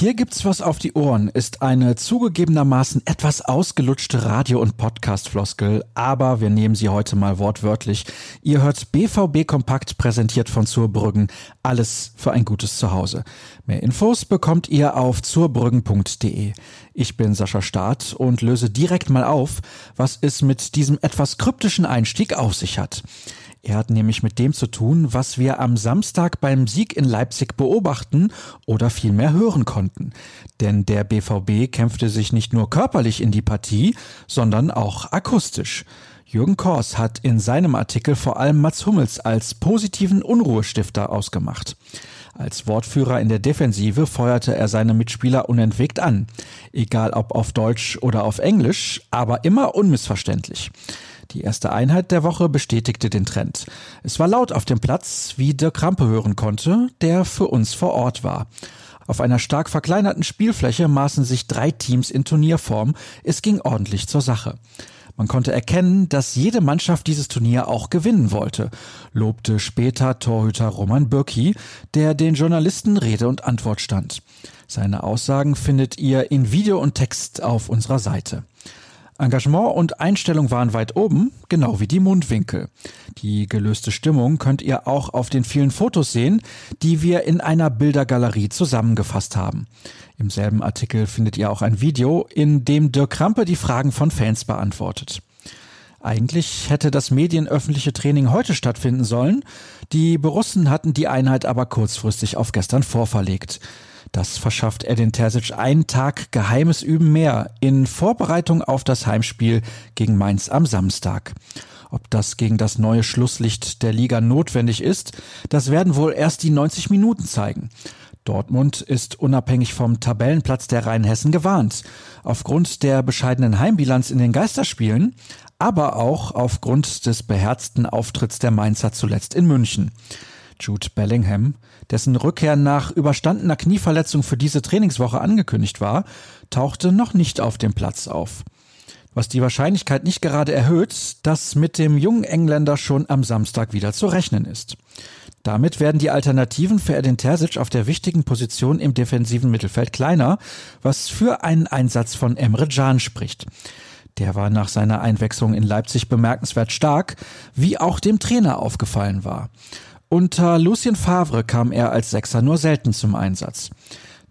Hier gibt's was auf die Ohren ist eine zugegebenermaßen etwas ausgelutschte Radio- und Podcast-Floskel, aber wir nehmen sie heute mal wortwörtlich. Ihr hört BVB Kompakt präsentiert von Zurbrüggen. Alles für ein gutes Zuhause. Mehr Infos bekommt ihr auf zurbrüggen.de. Ich bin Sascha Staat und löse direkt mal auf, was es mit diesem etwas kryptischen Einstieg auf sich hat. Er hat nämlich mit dem zu tun, was wir am Samstag beim Sieg in Leipzig beobachten oder vielmehr hören konnten. Denn der BVB kämpfte sich nicht nur körperlich in die Partie, sondern auch akustisch. Jürgen Kors hat in seinem Artikel vor allem Mats Hummels als positiven Unruhestifter ausgemacht. Als Wortführer in der Defensive feuerte er seine Mitspieler unentwegt an. Egal ob auf Deutsch oder auf Englisch, aber immer unmissverständlich. Die erste Einheit der Woche bestätigte den Trend. Es war laut auf dem Platz, wie Dirk Krampe hören konnte, der für uns vor Ort war. Auf einer stark verkleinerten Spielfläche maßen sich drei Teams in Turnierform. Es ging ordentlich zur Sache. Man konnte erkennen, dass jede Mannschaft dieses Turnier auch gewinnen wollte, lobte später Torhüter Roman Bürki, der den Journalisten Rede und Antwort stand. Seine Aussagen findet ihr in Video und Text auf unserer Seite. Engagement und Einstellung waren weit oben, genau wie die Mundwinkel. Die gelöste Stimmung könnt ihr auch auf den vielen Fotos sehen, die wir in einer Bildergalerie zusammengefasst haben. Im selben Artikel findet ihr auch ein Video, in dem Dirk Krampe die Fragen von Fans beantwortet. Eigentlich hätte das medienöffentliche Training heute stattfinden sollen. Die Borussen hatten die Einheit aber kurzfristig auf gestern vorverlegt. Das verschafft Edin Terzic einen Tag geheimes Üben mehr in Vorbereitung auf das Heimspiel gegen Mainz am Samstag. Ob das gegen das neue Schlusslicht der Liga notwendig ist, das werden wohl erst die 90 Minuten zeigen. Dortmund ist unabhängig vom Tabellenplatz der Rheinhessen gewarnt. Aufgrund der bescheidenen Heimbilanz in den Geisterspielen, aber auch aufgrund des beherzten Auftritts der Mainzer zuletzt in München. Jude Bellingham, dessen Rückkehr nach überstandener Knieverletzung für diese Trainingswoche angekündigt war, tauchte noch nicht auf dem Platz auf. Was die Wahrscheinlichkeit nicht gerade erhöht, dass mit dem jungen Engländer schon am Samstag wieder zu rechnen ist. Damit werden die Alternativen für Edin Terzic auf der wichtigen Position im defensiven Mittelfeld kleiner, was für einen Einsatz von Emre Can spricht. Der war nach seiner Einwechslung in Leipzig bemerkenswert stark, wie auch dem Trainer aufgefallen war. Unter Lucien Favre kam er als Sechser nur selten zum Einsatz.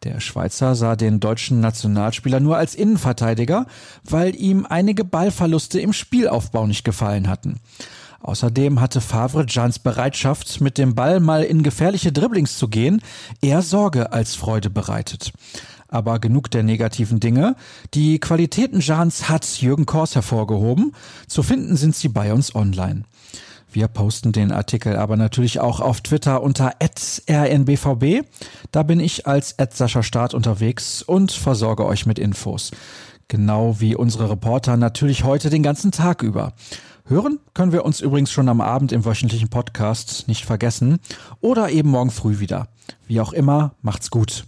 Der Schweizer sah den deutschen Nationalspieler nur als Innenverteidiger, weil ihm einige Ballverluste im Spielaufbau nicht gefallen hatten. Außerdem hatte Favre Jans Bereitschaft, mit dem Ball mal in gefährliche Dribblings zu gehen, eher Sorge als Freude bereitet. Aber genug der negativen Dinge. Die Qualitäten Jans hat Jürgen Kors hervorgehoben. Zu finden sind sie bei uns online. Wir posten den Artikel aber natürlich auch auf Twitter unter rnbvb. Da bin ich als Start unterwegs und versorge euch mit Infos. Genau wie unsere Reporter natürlich heute den ganzen Tag über. Hören können wir uns übrigens schon am Abend im wöchentlichen Podcast, nicht vergessen, oder eben morgen früh wieder. Wie auch immer, macht's gut.